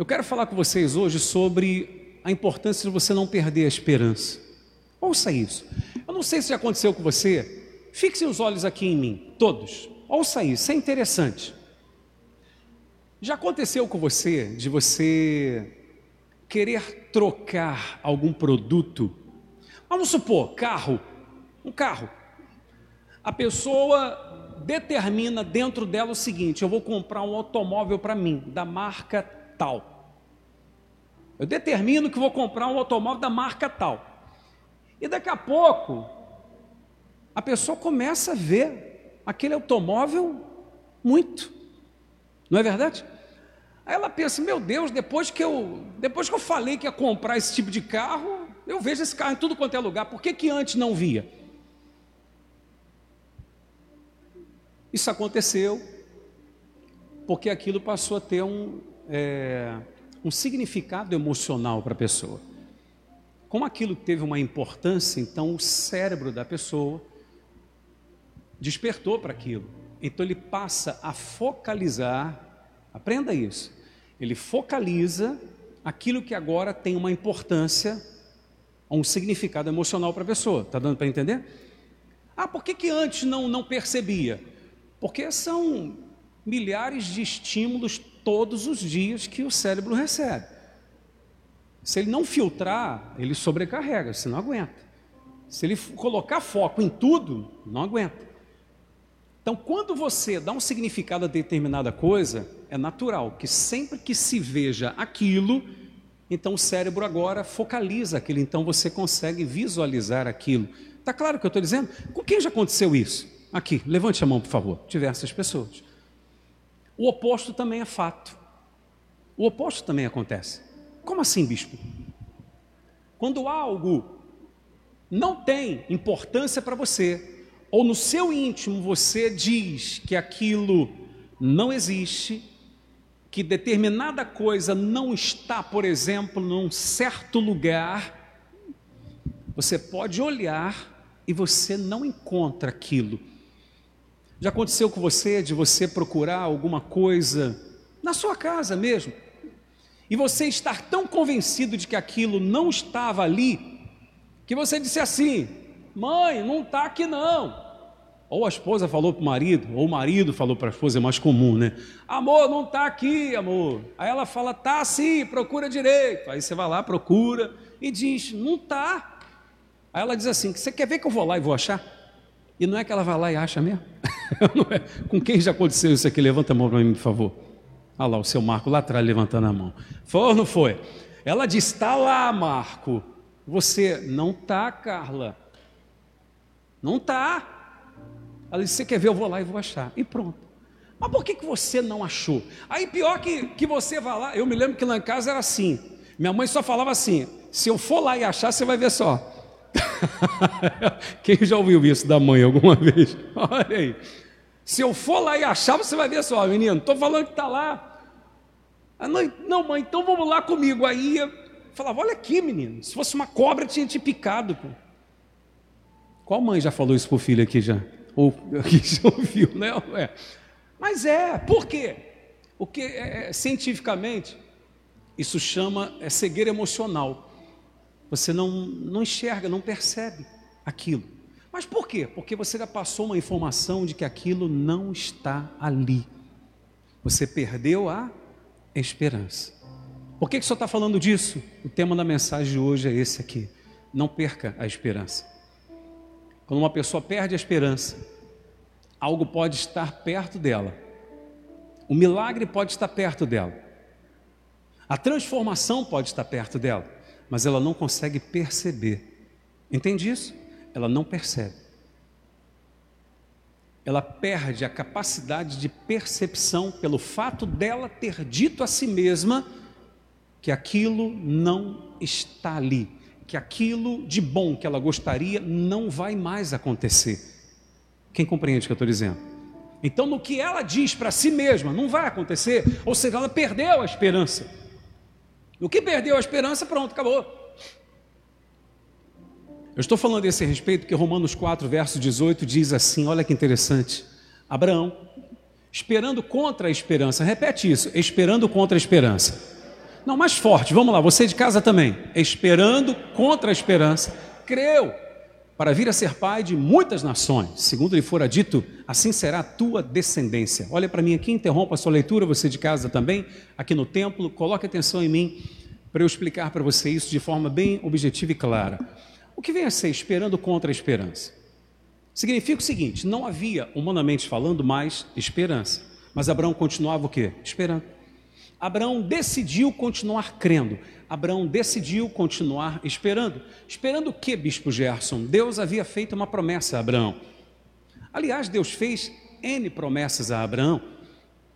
Eu quero falar com vocês hoje sobre a importância de você não perder a esperança. Ouça isso. Eu não sei se já aconteceu com você. Fixe os olhos aqui em mim, todos. Ouça isso é interessante. Já aconteceu com você de você querer trocar algum produto? Vamos supor, carro, um carro. A pessoa determina dentro dela o seguinte: eu vou comprar um automóvel para mim, da marca tal. Eu determino que vou comprar um automóvel da marca tal. E daqui a pouco, a pessoa começa a ver aquele automóvel muito. Não é verdade? Aí ela pensa: meu Deus, depois que eu, depois que eu falei que ia comprar esse tipo de carro, eu vejo esse carro em tudo quanto é lugar. Por que, que antes não via? Isso aconteceu porque aquilo passou a ter um, é, um significado emocional para a pessoa. Como aquilo teve uma importância, então o cérebro da pessoa despertou para aquilo. Então ele passa a focalizar, aprenda isso. Ele focaliza aquilo que agora tem uma importância, um significado emocional para a pessoa. Está dando para entender? Ah, por que, que antes não, não percebia? Porque são milhares de estímulos todos os dias que o cérebro recebe. Se ele não filtrar, ele sobrecarrega, você não aguenta. Se ele colocar foco em tudo, não aguenta. Então, quando você dá um significado a determinada coisa, é natural que sempre que se veja aquilo, então o cérebro agora focaliza aquilo, então você consegue visualizar aquilo. Está claro o que eu estou dizendo? Com quem já aconteceu isso? Aqui, levante a mão, por favor. Diversas pessoas. O oposto também é fato. O oposto também acontece. Como assim, bispo? Quando algo não tem importância para você, ou no seu íntimo você diz que aquilo não existe, que determinada coisa não está, por exemplo, num certo lugar, você pode olhar e você não encontra aquilo. Já aconteceu com você de você procurar alguma coisa na sua casa mesmo, e você estar tão convencido de que aquilo não estava ali, que você disse assim: mãe, não está aqui não. Ou a esposa falou para o marido, ou o marido falou para a esposa, é mais comum, né? Amor, não está aqui, amor. Aí ela fala, tá sim, procura direito. Aí você vai lá, procura e diz, não está. Aí ela diz assim: você quer ver que eu vou lá e vou achar? E não é que ela vai lá e acha mesmo? é? Com quem já aconteceu isso aqui? Levanta a mão para mim, por favor. Olha lá, o seu Marco lá atrás levantando a mão. Foi ou não foi? Ela disse: está lá, Marco. Você não está, Carla. Não está. Ela disse: você quer ver? Eu vou lá e vou achar. E pronto. Mas por que, que você não achou? Aí pior que, que você vai lá. Eu me lembro que lá em casa era assim. Minha mãe só falava assim: se eu for lá e achar, você vai ver só. Quem já ouviu isso da mãe alguma vez? Olha aí. Se eu for lá e achar, você vai ver só, menino, estou falando que está lá. Ah, não, não, mãe, então vamos lá comigo. Aí eu falava, olha aqui, menino, se fosse uma cobra, tinha te picado. Pô. Qual mãe já falou isso para o filho aqui já? Ou aqui já ouviu, né? Mas é, por quê? Porque é, é, cientificamente isso chama é cegueira emocional. Você não, não enxerga, não percebe aquilo. Mas por quê? Porque você já passou uma informação de que aquilo não está ali. Você perdeu a esperança. Por que, que o senhor está falando disso? O tema da mensagem de hoje é esse aqui. Não perca a esperança. Quando uma pessoa perde a esperança, algo pode estar perto dela. O milagre pode estar perto dela. A transformação pode estar perto dela mas ela não consegue perceber. Entende isso? Ela não percebe. Ela perde a capacidade de percepção pelo fato dela ter dito a si mesma que aquilo não está ali, que aquilo de bom que ela gostaria não vai mais acontecer. Quem compreende o que eu estou dizendo? Então, no que ela diz para si mesma, não vai acontecer, ou seja, ela perdeu a esperança. O que perdeu a esperança, pronto, acabou. Eu estou falando desse respeito porque Romanos 4, verso 18 diz assim: olha que interessante. Abraão, esperando contra a esperança, repete isso, esperando contra a esperança. Não, mais forte, vamos lá, você de casa também. Esperando contra a esperança, creu para vir a ser pai de muitas nações. Segundo lhe fora dito, assim será a tua descendência. Olha para mim aqui, interrompa a sua leitura, você de casa também, aqui no templo, coloque atenção em mim para eu explicar para você isso de forma bem objetiva e clara. O que vem a ser esperando contra a esperança? Significa o seguinte: não havia, humanamente falando, mais esperança. Mas Abraão continuava o quê? Esperando. Abraão decidiu continuar crendo. Abraão decidiu continuar esperando. Esperando o que, Bispo Gerson? Deus havia feito uma promessa a Abraão. Aliás, Deus fez N promessas a Abraão.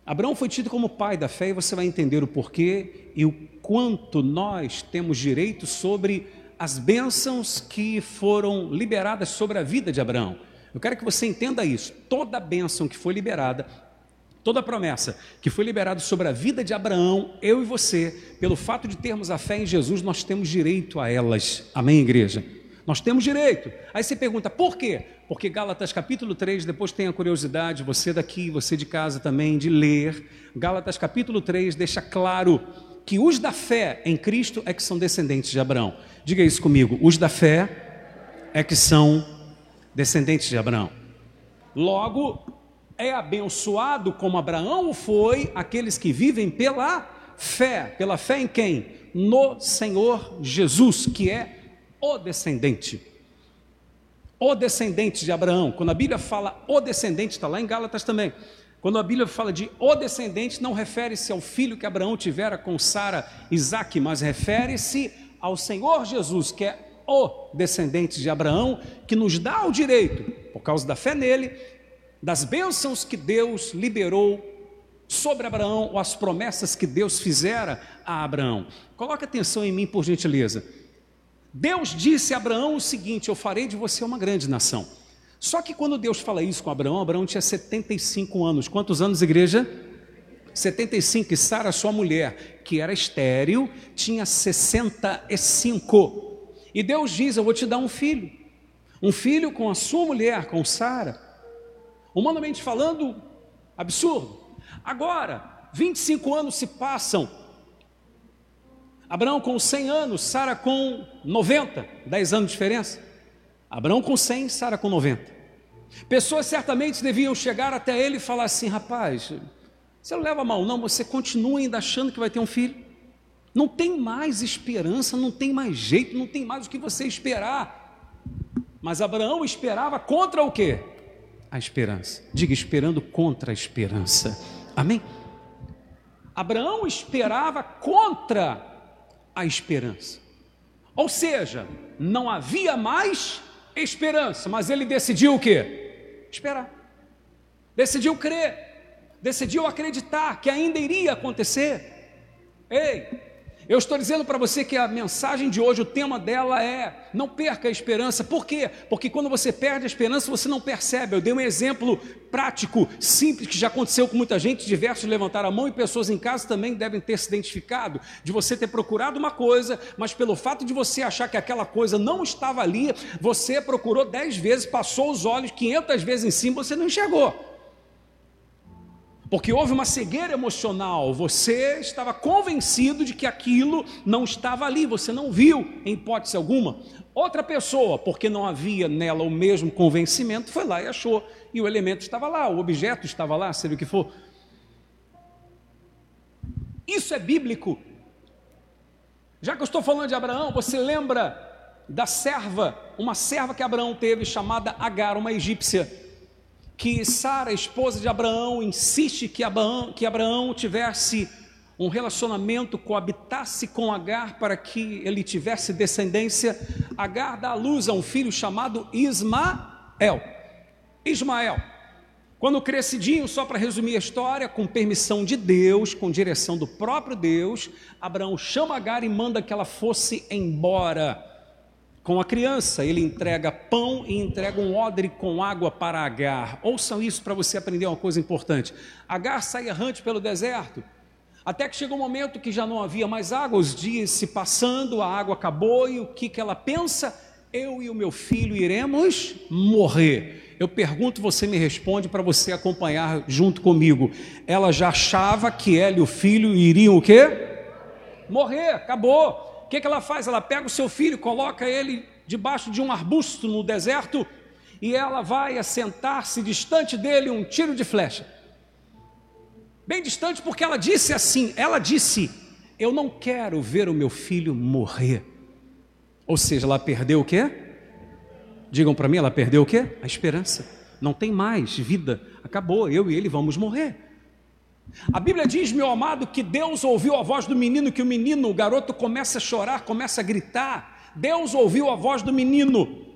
Abraão foi tido como pai da fé e você vai entender o porquê e o quanto nós temos direito sobre as bênçãos que foram liberadas sobre a vida de Abraão. Eu quero que você entenda isso. Toda bênção que foi liberada Toda a promessa que foi liberada sobre a vida de Abraão, eu e você, pelo fato de termos a fé em Jesus, nós temos direito a elas. Amém, igreja? Nós temos direito. Aí você pergunta, por quê? Porque Gálatas capítulo 3, depois tem a curiosidade, você daqui, você de casa também, de ler. Gálatas capítulo 3 deixa claro que os da fé em Cristo é que são descendentes de Abraão. Diga isso comigo, os da fé é que são descendentes de Abraão. Logo, é abençoado como Abraão foi aqueles que vivem pela fé. Pela fé em quem? No Senhor Jesus, que é o descendente. O descendente de Abraão. Quando a Bíblia fala o descendente, está lá em Gálatas também. Quando a Bíblia fala de o descendente, não refere-se ao filho que Abraão tivera com Sara, Isaac, mas refere-se ao Senhor Jesus, que é o descendente de Abraão, que nos dá o direito, por causa da fé nele, das bênçãos que Deus liberou sobre Abraão, ou as promessas que Deus fizera a Abraão. Coloque atenção em mim, por gentileza. Deus disse a Abraão o seguinte: Eu farei de você uma grande nação. Só que quando Deus fala isso com Abraão, Abraão tinha 75 anos. Quantos anos, igreja? 75. E Sara, sua mulher, que era estéril, tinha 65. E Deus diz: Eu vou te dar um filho. Um filho com a sua mulher, com Sara. Humanamente falando, absurdo. Agora, 25 anos se passam. Abraão com 100 anos, Sara com 90, 10 anos de diferença. Abraão com 100, Sara com 90. Pessoas certamente deviam chegar até ele e falar assim: rapaz, você não leva mal, não, você continua ainda achando que vai ter um filho. Não tem mais esperança, não tem mais jeito, não tem mais o que você esperar. Mas Abraão esperava contra o quê? A esperança. Diga, esperando contra a esperança. Amém? Abraão esperava contra a esperança. Ou seja, não havia mais esperança, mas ele decidiu o quê? Esperar. Decidiu crer. Decidiu acreditar que ainda iria acontecer. Ei, eu estou dizendo para você que a mensagem de hoje, o tema dela é: não perca a esperança. Por quê? Porque quando você perde a esperança, você não percebe. Eu dei um exemplo prático, simples, que já aconteceu com muita gente. Diversos levantaram a mão e pessoas em casa também devem ter se identificado. De você ter procurado uma coisa, mas pelo fato de você achar que aquela coisa não estava ali, você procurou dez vezes, passou os olhos 500 vezes em cima, você não enxergou. Porque houve uma cegueira emocional, você estava convencido de que aquilo não estava ali, você não viu em hipótese alguma. Outra pessoa, porque não havia nela o mesmo convencimento, foi lá e achou, e o elemento estava lá, o objeto estava lá, seja o que for. Isso é bíblico. Já que eu estou falando de Abraão, você lembra da serva, uma serva que Abraão teve chamada Agar, uma egípcia que Sara, esposa de Abraão, insiste que Abraão, que Abraão tivesse um relacionamento, coabitasse com Agar para que ele tivesse descendência. Agar dá à luz a um filho chamado Ismael. Ismael. Quando crescidinho, só para resumir a história, com permissão de Deus, com direção do próprio Deus, Abraão chama Agar e manda que ela fosse embora com a criança, ele entrega pão e entrega um odre com água para Agar. Ouçam isso para você aprender uma coisa importante. Agar sai errante pelo deserto, até que chegou um momento que já não havia mais água, os dias se passando, a água acabou e o que, que ela pensa? Eu e o meu filho iremos morrer. Eu pergunto, você me responde para você acompanhar junto comigo. Ela já achava que ela e o filho iriam o quê? morrer, acabou. O que, que ela faz? Ela pega o seu filho, coloca ele debaixo de um arbusto no deserto e ela vai assentar-se distante dele um tiro de flecha. Bem distante, porque ela disse assim: ela disse, Eu não quero ver o meu filho morrer. Ou seja, ela perdeu o quê? Digam para mim, ela perdeu o quê? A esperança. Não tem mais vida. Acabou, eu e ele vamos morrer. A Bíblia diz, meu amado, que Deus ouviu a voz do menino, que o menino, o garoto, começa a chorar, começa a gritar. Deus ouviu a voz do menino.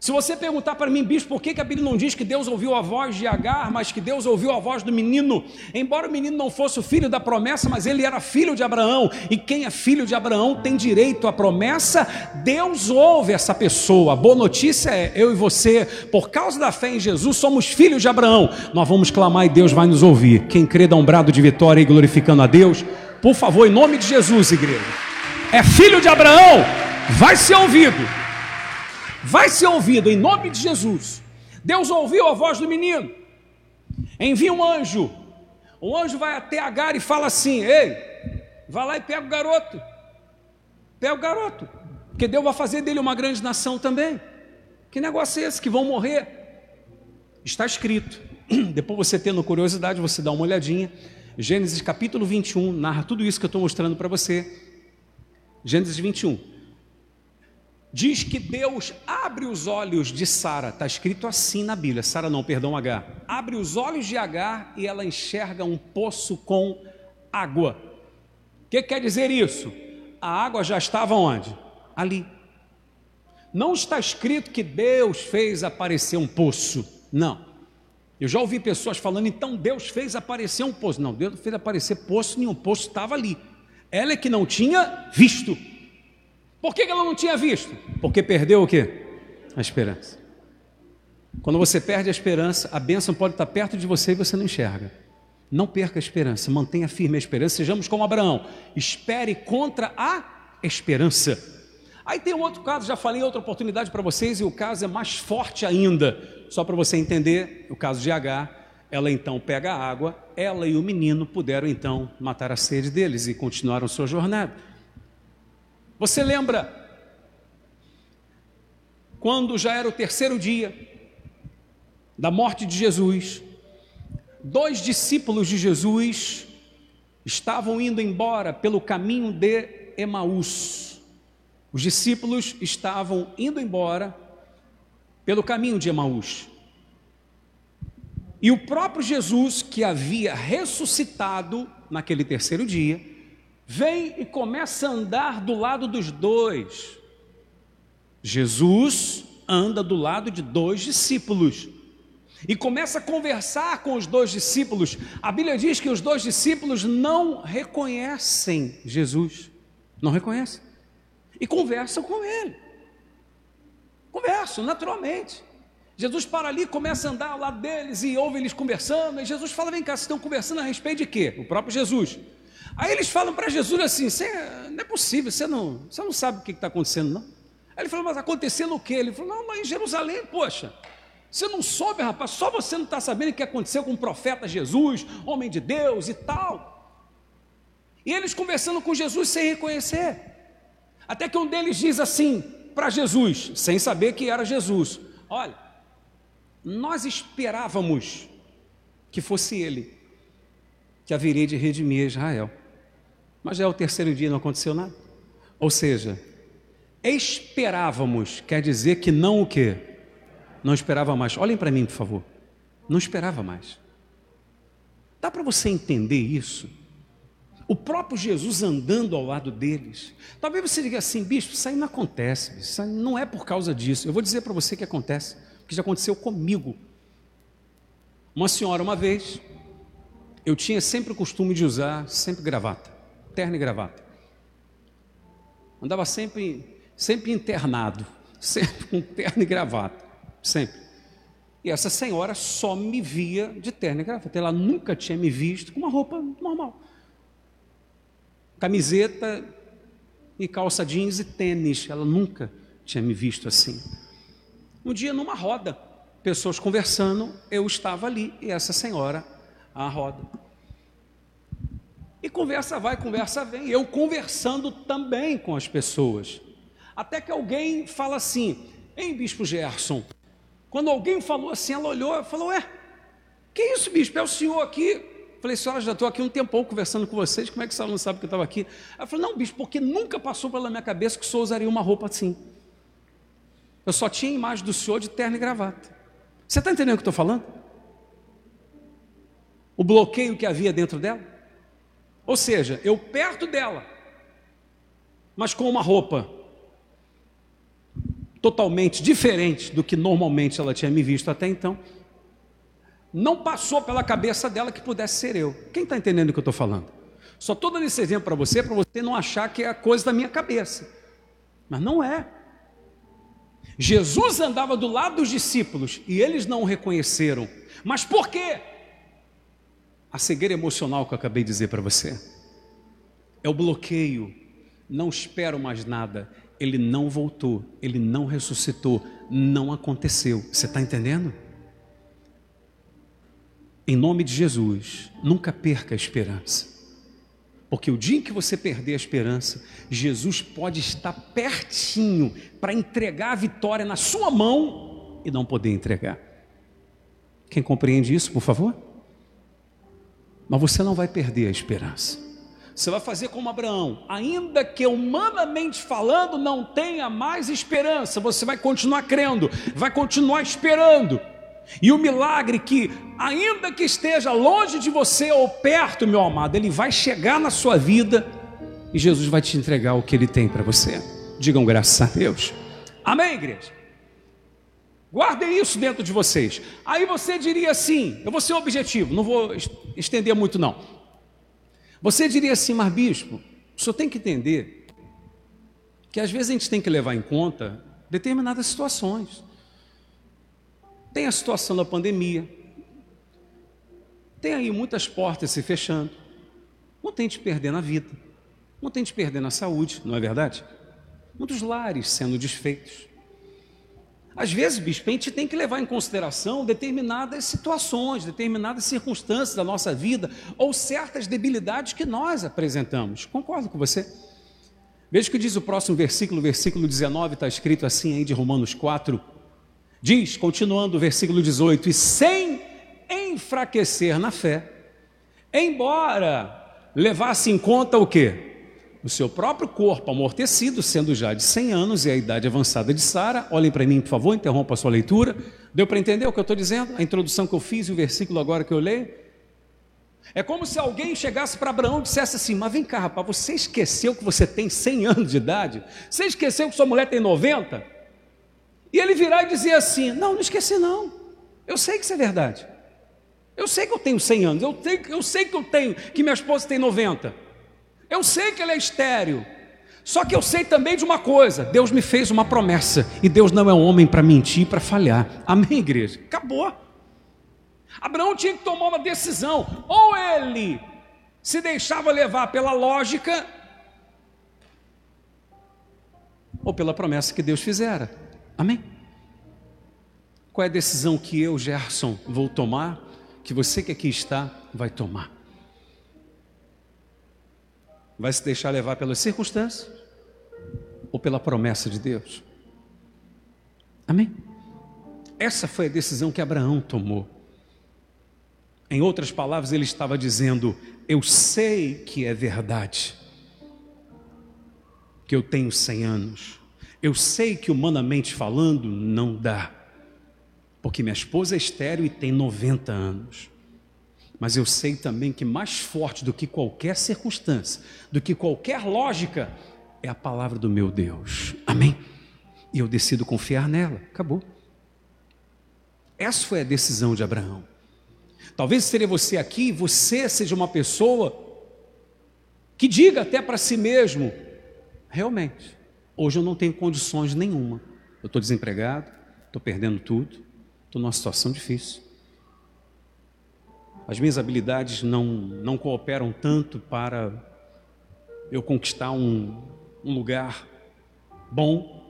Se você perguntar para mim, bispo, por que, que a Bíblia não diz que Deus ouviu a voz de Agar, mas que Deus ouviu a voz do menino? Embora o menino não fosse o filho da promessa, mas ele era filho de Abraão, e quem é filho de Abraão tem direito à promessa, Deus ouve essa pessoa. A boa notícia é: eu e você, por causa da fé em Jesus, somos filhos de Abraão. Nós vamos clamar e Deus vai nos ouvir. Quem crê dá um brado de vitória e glorificando a Deus, por favor, em nome de Jesus, igreja. É filho de Abraão, vai ser ouvido vai ser ouvido em nome de Jesus. Deus ouviu a voz do menino, envia um anjo. O anjo vai até Agar e fala assim: Ei, vai lá e pega o garoto. Pega o garoto, porque Deus vai fazer dele uma grande nação também. Que negócio é esse? Que vão morrer. Está escrito. Depois você tendo curiosidade, você dá uma olhadinha. Gênesis capítulo 21 narra tudo isso que eu estou mostrando para você. Gênesis 21 diz que Deus abre os olhos de Sara, está escrito assim na Bíblia, Sara não, perdão, Agar. Abre os olhos de Agar e ela enxerga um poço com água. O que quer dizer isso? A água já estava onde? Ali. Não está escrito que Deus fez aparecer um poço, não. Eu já ouvi pessoas falando, então Deus fez aparecer um poço. Não, Deus não fez aparecer poço nenhum, poço estava ali. Ela é que não tinha visto. Por que ela não tinha visto? Porque perdeu o quê? A esperança. Quando você perde a esperança, a bênção pode estar perto de você e você não enxerga. Não perca a esperança, mantenha firme a esperança. Sejamos como Abraão, espere contra a esperança. Aí tem um outro caso, já falei outra oportunidade para vocês, e o caso é mais forte ainda. Só para você entender, o caso de H, ela então pega a água, ela e o menino puderam então matar a sede deles e continuaram sua jornada. Você lembra quando já era o terceiro dia da morte de Jesus, dois discípulos de Jesus estavam indo embora pelo caminho de Emaús. Os discípulos estavam indo embora pelo caminho de Emaús. E o próprio Jesus, que havia ressuscitado naquele terceiro dia, vem e começa a andar do lado dos dois. Jesus anda do lado de dois discípulos e começa a conversar com os dois discípulos. A Bíblia diz que os dois discípulos não reconhecem Jesus, não reconhecem, e conversam com ele. Conversam naturalmente. Jesus para ali, começa a andar ao lado deles e ouve eles conversando. E Jesus fala: Vem cá, vocês estão conversando a respeito de quê? O próprio Jesus. Aí eles falam para Jesus assim: não é possível, você não, você não sabe o que está acontecendo, não. Aí ele falou: Mas acontecendo o quê? Ele falou: Não, mas em Jerusalém, poxa. Você não soube, rapaz, só você não está sabendo o que aconteceu com o profeta Jesus, homem de Deus e tal. E eles conversando com Jesus sem reconhecer. Até que um deles diz assim para Jesus, sem saber que era Jesus: Olha, nós esperávamos que fosse ele que haveria de redimir Israel. Mas já é o terceiro dia e não aconteceu nada. Ou seja, esperávamos, quer dizer que não o quê? Não esperava mais. Olhem para mim, por favor. Não esperava mais. Dá para você entender isso? O próprio Jesus andando ao lado deles. Talvez você diga assim, bispo, isso aí não acontece, isso não é por causa disso. Eu vou dizer para você que acontece, que já aconteceu comigo. Uma senhora, uma vez, eu tinha sempre o costume de usar sempre gravata, terno e gravata. Andava sempre, sempre internado, sempre com terno e gravata, sempre. E essa senhora só me via de terno e gravata. Ela nunca tinha me visto com uma roupa normal. Camiseta e calça jeans e tênis. Ela nunca tinha me visto assim. Um dia, numa roda, pessoas conversando, eu estava ali e essa senhora à roda. E conversa vai, conversa vem. Eu conversando também com as pessoas. Até que alguém fala assim: Hein, Bispo Gerson? Quando alguém falou assim, ela olhou e falou: Ué, que isso, Bispo? É o senhor aqui? Falei, senhora, já estou aqui um tempão conversando com vocês, como é que a senhora não sabe que eu estava aqui? Ela falou, não, bispo, porque nunca passou pela minha cabeça que o senhor usaria uma roupa assim. Eu só tinha a imagem do senhor de terno e gravata. Você está entendendo o que eu estou falando? O bloqueio que havia dentro dela? Ou seja, eu perto dela, mas com uma roupa totalmente diferente do que normalmente ela tinha me visto até então. Não passou pela cabeça dela que pudesse ser eu. Quem está entendendo o que eu estou falando? Só estou dando esse exemplo para você, para você não achar que é coisa da minha cabeça. Mas não é. Jesus andava do lado dos discípulos e eles não o reconheceram. Mas por quê? A cegueira emocional que eu acabei de dizer para você. É o bloqueio. Não espero mais nada. Ele não voltou, ele não ressuscitou, não aconteceu. Você está entendendo? Em nome de Jesus, nunca perca a esperança. Porque o dia em que você perder a esperança, Jesus pode estar pertinho para entregar a vitória na sua mão e não poder entregar. Quem compreende isso, por favor? Mas você não vai perder a esperança. Você vai fazer como Abraão, ainda que humanamente falando não tenha mais esperança, você vai continuar crendo, vai continuar esperando. E o milagre que, ainda que esteja longe de você ou perto, meu amado, ele vai chegar na sua vida e Jesus vai te entregar o que ele tem para você. Digam graças a Deus. Amém, igreja? Guardem isso dentro de vocês. Aí você diria assim: eu vou ser objetivo, não vou estender muito, não. Você diria assim, mas bispo, o senhor tem que entender que às vezes a gente tem que levar em conta determinadas situações. Tem a situação da pandemia, tem aí muitas portas se fechando, não tem te perder na vida, não tem te perder na saúde, não é verdade? Muitos lares sendo desfeitos. Às vezes, bispo, a gente tem que levar em consideração determinadas situações, determinadas circunstâncias da nossa vida ou certas debilidades que nós apresentamos. Concordo com você? Veja o que diz o próximo versículo, versículo 19, está escrito assim aí de Romanos 4. Diz, continuando o versículo 18: E sem enfraquecer na fé, embora levasse em conta o que? O seu próprio corpo amortecido, sendo já de 100 anos e a idade avançada de Sara. Olhem para mim, por favor, interrompa a sua leitura. Deu para entender o que eu estou dizendo? A introdução que eu fiz e o versículo agora que eu leio? É como se alguém chegasse para Abraão e dissesse assim: Mas vem cá, rapaz, você esqueceu que você tem 100 anos de idade? Você esqueceu que sua mulher tem 90? E ele virar e dizer assim: Não, não esqueci, não. Eu sei que isso é verdade. Eu sei que eu tenho 100 anos. Eu, tenho, eu sei que eu tenho, que minha esposa tem 90. Eu sei que ele é estéreo. Só que eu sei também de uma coisa: Deus me fez uma promessa. E Deus não é um homem para mentir, para falhar. Amém, igreja? Acabou. Abraão tinha que tomar uma decisão. Ou ele se deixava levar pela lógica, ou pela promessa que Deus fizera. Amém? Qual é a decisão que eu, Gerson, vou tomar? Que você que aqui está vai tomar? Vai se deixar levar pelas circunstâncias ou pela promessa de Deus? Amém? Essa foi a decisão que Abraão tomou. Em outras palavras, ele estava dizendo: Eu sei que é verdade, que eu tenho 100 anos. Eu sei que, humanamente falando, não dá, porque minha esposa é estéreo e tem 90 anos. Mas eu sei também que mais forte do que qualquer circunstância, do que qualquer lógica, é a palavra do meu Deus. Amém? E eu decido confiar nela. Acabou. Essa foi a decisão de Abraão. Talvez seria você aqui, você seja uma pessoa que diga até para si mesmo: realmente, hoje eu não tenho condições nenhuma. Eu estou desempregado, estou perdendo tudo, estou numa situação difícil as minhas habilidades não, não cooperam tanto para eu conquistar um, um lugar bom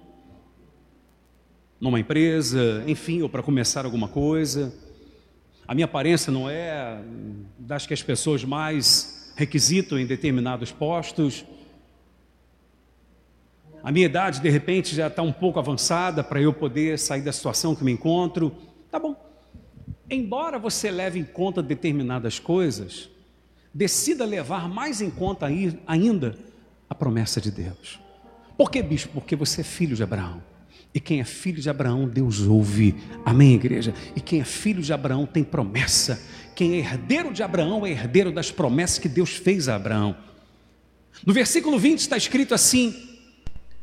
numa empresa, enfim, ou para começar alguma coisa. A minha aparência não é das que as pessoas mais requisito em determinados postos. A minha idade, de repente, já está um pouco avançada para eu poder sair da situação que me encontro. Tá bom. Embora você leve em conta determinadas coisas, decida levar mais em conta ainda a promessa de Deus. Por que, bispo? Porque você é filho de Abraão. E quem é filho de Abraão, Deus ouve. Amém, igreja? E quem é filho de Abraão tem promessa. Quem é herdeiro de Abraão é herdeiro das promessas que Deus fez a Abraão. No versículo 20 está escrito assim: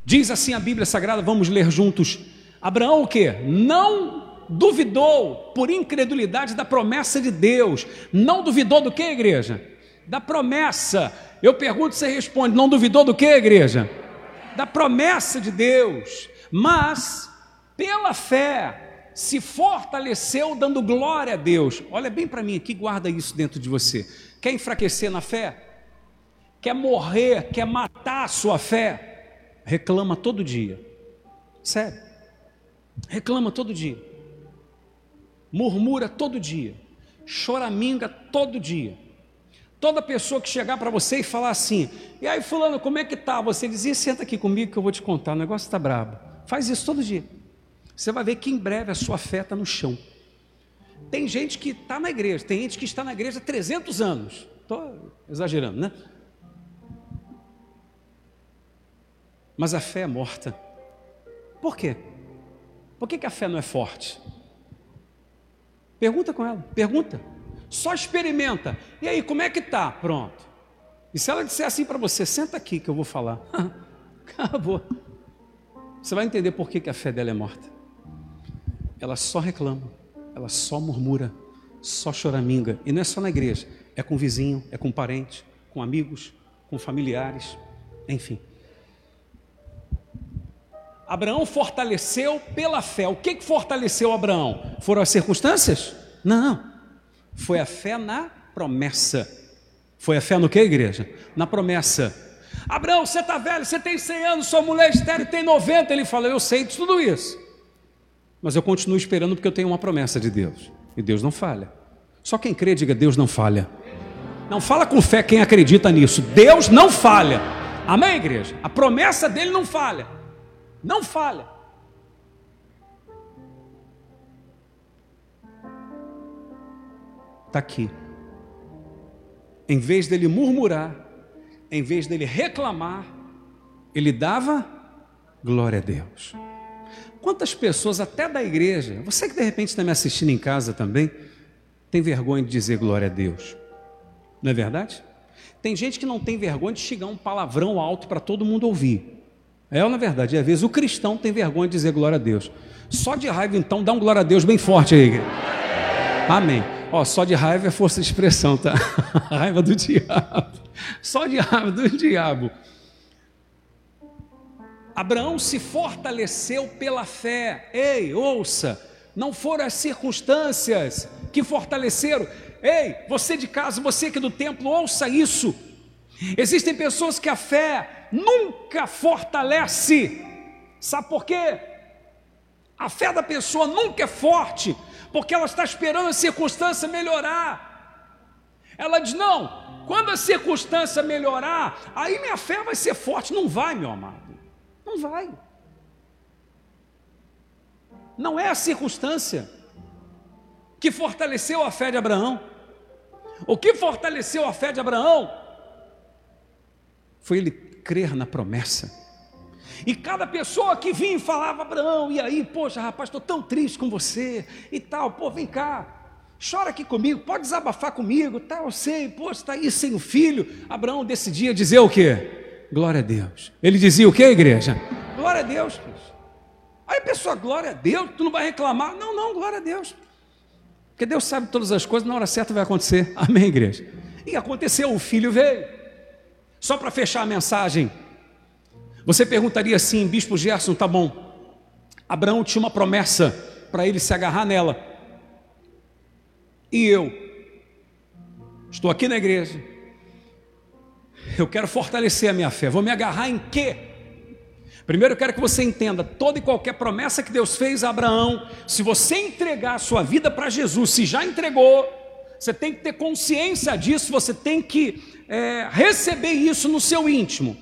diz assim a Bíblia Sagrada, vamos ler juntos. Abraão o que? Não duvidou por incredulidade da promessa de Deus. Não duvidou do que, igreja? Da promessa. Eu pergunto, você responde: não duvidou do que, igreja? Da promessa de Deus mas pela fé se fortaleceu dando glória a Deus. Olha bem para mim aqui, guarda isso dentro de você. Quer enfraquecer na fé? Quer morrer, quer matar a sua fé? Reclama todo dia. Sério. Reclama todo dia. Murmura todo dia. Choraminga todo dia. Toda pessoa que chegar para você e falar assim, e aí fulano, como é que tá? Você dizia, senta aqui comigo que eu vou te contar, o negócio está brabo. Faz isso todo dia. Você vai ver que em breve a sua fé está no chão. Tem gente que está na igreja, tem gente que está na igreja há 300 anos. Estou exagerando, né? Mas a fé é morta. Por quê? Por que, que a fé não é forte? Pergunta com ela, pergunta. Só experimenta. E aí, como é que tá? Pronto. E se ela disser assim para você, senta aqui que eu vou falar. Acabou. Você vai entender por que, que a fé dela é morta. Ela só reclama, ela só murmura, só choraminga. E não é só na igreja, é com vizinho, é com parente, com amigos, com familiares, enfim. Abraão fortaleceu pela fé. O que, que fortaleceu Abraão? Foram as circunstâncias? Não. Foi a fé na promessa. Foi a fé no que, igreja? Na promessa. Abraão, você está velho, você tem 100 anos, sua mulher estéreo tem 90. Ele fala: Eu sei de tudo isso. Mas eu continuo esperando porque eu tenho uma promessa de Deus. E Deus não falha. Só quem crê, diga: Deus não falha. Não fala com fé quem acredita nisso. Deus não falha. Amém, igreja? A promessa dele não falha. Não falha. Está aqui. Em vez dele murmurar, em vez dele reclamar, ele dava glória a Deus. Quantas pessoas, até da igreja, você que de repente está me assistindo em casa também, tem vergonha de dizer glória a Deus, não é verdade? Tem gente que não tem vergonha de chegar um palavrão alto para todo mundo ouvir. É ou na é verdade? Às vezes o cristão tem vergonha de dizer glória a Deus. Só de raiva, então, dá um glória a Deus bem forte aí. Amém. Ó, só de raiva é força de expressão, tá? raiva do diabo. Só de raiva do diabo. Abraão se fortaleceu pela fé. Ei, ouça, não foram as circunstâncias que fortaleceram. Ei, você de casa, você que é do templo, ouça isso. Existem pessoas que a fé nunca fortalece. Sabe por quê? A fé da pessoa nunca é forte, porque ela está esperando a circunstância melhorar. Ela diz: não, quando a circunstância melhorar, aí minha fé vai ser forte. Não vai, meu amado. Não vai. Não é a circunstância que fortaleceu a fé de Abraão. O que fortaleceu a fé de Abraão foi ele crer na promessa. E cada pessoa que vinha falava, Abraão, e aí, poxa, rapaz, estou tão triste com você e tal, pô, vem cá, chora aqui comigo, pode desabafar comigo, tá, eu sei, pô, está aí sem o filho. Abraão decidia dizer o quê? Glória a Deus. Ele dizia o quê, igreja? Glória a Deus. Aí a pessoa, glória a Deus, tu não vai reclamar. Não, não, glória a Deus. Porque Deus sabe todas as coisas, na hora certa vai acontecer. Amém, igreja? E aconteceu, o filho veio. Só para fechar a mensagem, você perguntaria assim, Bispo Gerson, tá bom. Abraão tinha uma promessa para ele se agarrar nela. E eu estou aqui na igreja. Eu quero fortalecer a minha fé. Vou me agarrar em quê? Primeiro eu quero que você entenda toda e qualquer promessa que Deus fez a Abraão, se você entregar a sua vida para Jesus, se já entregou, você tem que ter consciência disso, você tem que é, receber isso no seu íntimo.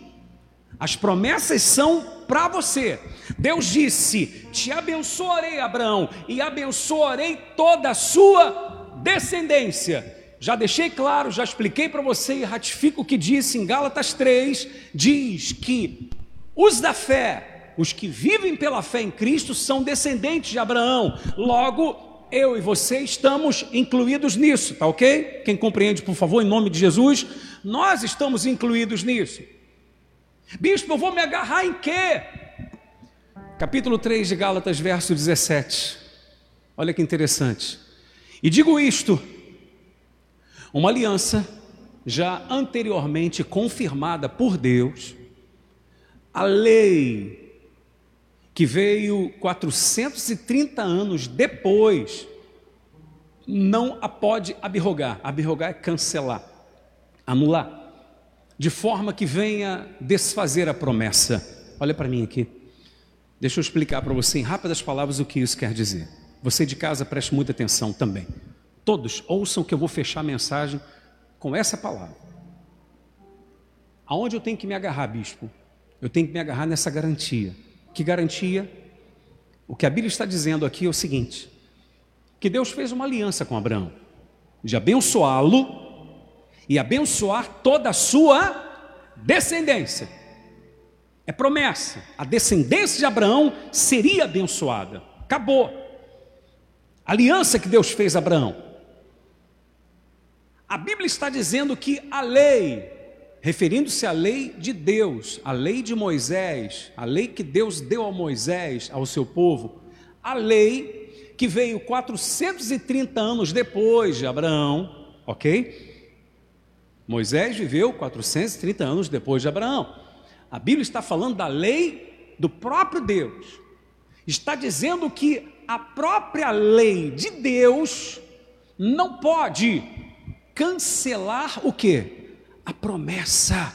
As promessas são para você. Deus disse: Te abençoarei, Abraão, e abençoarei toda a sua descendência. Já deixei claro, já expliquei para você e ratifico o que disse em Gálatas 3: diz que os da fé, os que vivem pela fé em Cristo, são descendentes de Abraão. Logo, eu e você estamos incluídos nisso, tá ok? Quem compreende, por favor, em nome de Jesus, nós estamos incluídos nisso. Bispo, eu vou me agarrar em quê? Capítulo 3 de Gálatas, verso 17. Olha que interessante. E digo isto: uma aliança já anteriormente confirmada por Deus, a lei que veio 430 anos depois, não a pode abrogar. Abrogar é cancelar, anular de forma que venha desfazer a promessa. Olha para mim aqui. Deixa eu explicar para você em rápidas palavras o que isso quer dizer. Você de casa preste muita atenção também. Todos ouçam que eu vou fechar a mensagem com essa palavra. Aonde eu tenho que me agarrar, bispo? Eu tenho que me agarrar nessa garantia. Que garantia? O que a Bíblia está dizendo aqui é o seguinte: que Deus fez uma aliança com Abraão, de abençoá-lo e abençoar toda a sua descendência. É promessa. A descendência de Abraão seria abençoada. Acabou. aliança que Deus fez a Abraão. A Bíblia está dizendo que a lei, referindo-se à lei de Deus, a lei de Moisés, a lei que Deus deu a Moisés, ao seu povo, a lei que veio 430 anos depois de Abraão, ok? Moisés viveu 430 anos depois de Abraão. A Bíblia está falando da lei do próprio Deus. Está dizendo que a própria lei de Deus não pode cancelar o que? A promessa.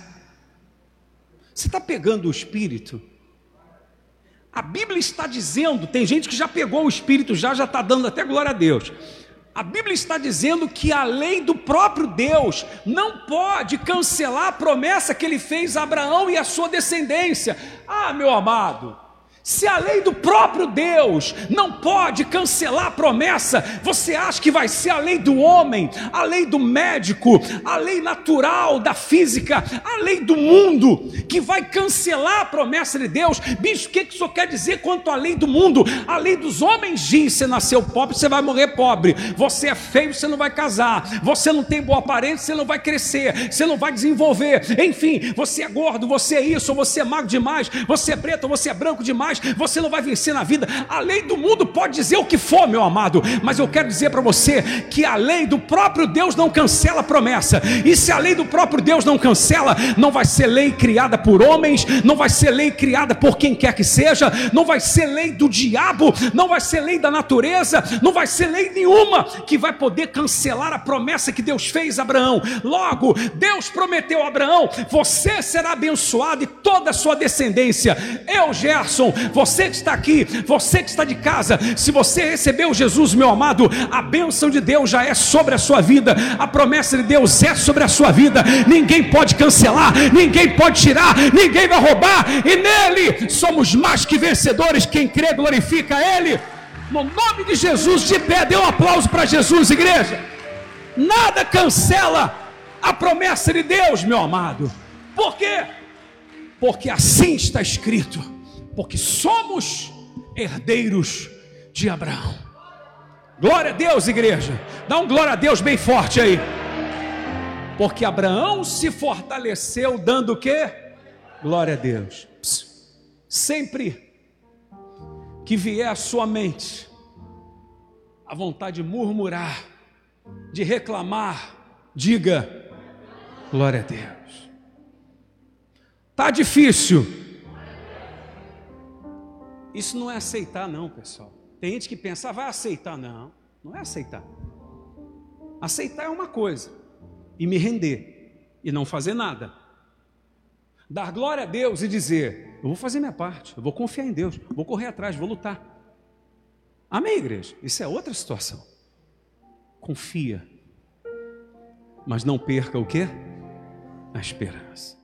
Você está pegando o Espírito? A Bíblia está dizendo, tem gente que já pegou o Espírito, já já está dando até glória a Deus. A Bíblia está dizendo que a lei do próprio Deus não pode cancelar a promessa que ele fez a Abraão e a sua descendência. Ah, meu amado, se a lei do próprio Deus não pode cancelar a promessa, você acha que vai ser a lei do homem, a lei do médico, a lei natural da física, a lei do mundo que vai cancelar a promessa de Deus? Bicho, o que isso quer dizer quanto à lei do mundo? A lei dos homens diz: você nasceu pobre, você vai morrer pobre. Você é feio, você não vai casar. Você não tem boa aparência, você não vai crescer. Você não vai desenvolver. Enfim, você é gordo, você é isso, você é magro demais, você é preto, você é branco demais você não vai vencer na vida. A lei do mundo pode dizer o que for, meu amado, mas eu quero dizer para você que a lei do próprio Deus não cancela a promessa. E se a lei do próprio Deus não cancela, não vai ser lei criada por homens, não vai ser lei criada por quem quer que seja, não vai ser lei do diabo, não vai ser lei da natureza, não vai ser lei nenhuma que vai poder cancelar a promessa que Deus fez a Abraão. Logo, Deus prometeu a Abraão: você será abençoado e toda a sua descendência. Eu, Gerson, você que está aqui, você que está de casa, se você recebeu Jesus, meu amado, a bênção de Deus já é sobre a sua vida, a promessa de Deus é sobre a sua vida. Ninguém pode cancelar, ninguém pode tirar, ninguém vai roubar, e nele somos mais que vencedores. Quem crê, glorifica Ele. No nome de Jesus, de pé, dê um aplauso para Jesus, igreja. Nada cancela a promessa de Deus, meu amado. Por quê? Porque assim está escrito porque somos herdeiros de Abraão. Glória a Deus, igreja. Dá um glória a Deus bem forte aí. Porque Abraão se fortaleceu dando o quê? Glória a Deus. Sempre que vier à sua mente a vontade de murmurar, de reclamar, diga glória a Deus. Tá difícil. Isso não é aceitar, não, pessoal. Tem gente que pensa, ah, vai aceitar. Não, não é aceitar. Aceitar é uma coisa, e me render, e não fazer nada. Dar glória a Deus e dizer: eu vou fazer minha parte, eu vou confiar em Deus, vou correr atrás, vou lutar. Amém, igreja? Isso é outra situação. Confia, mas não perca o que? a esperança.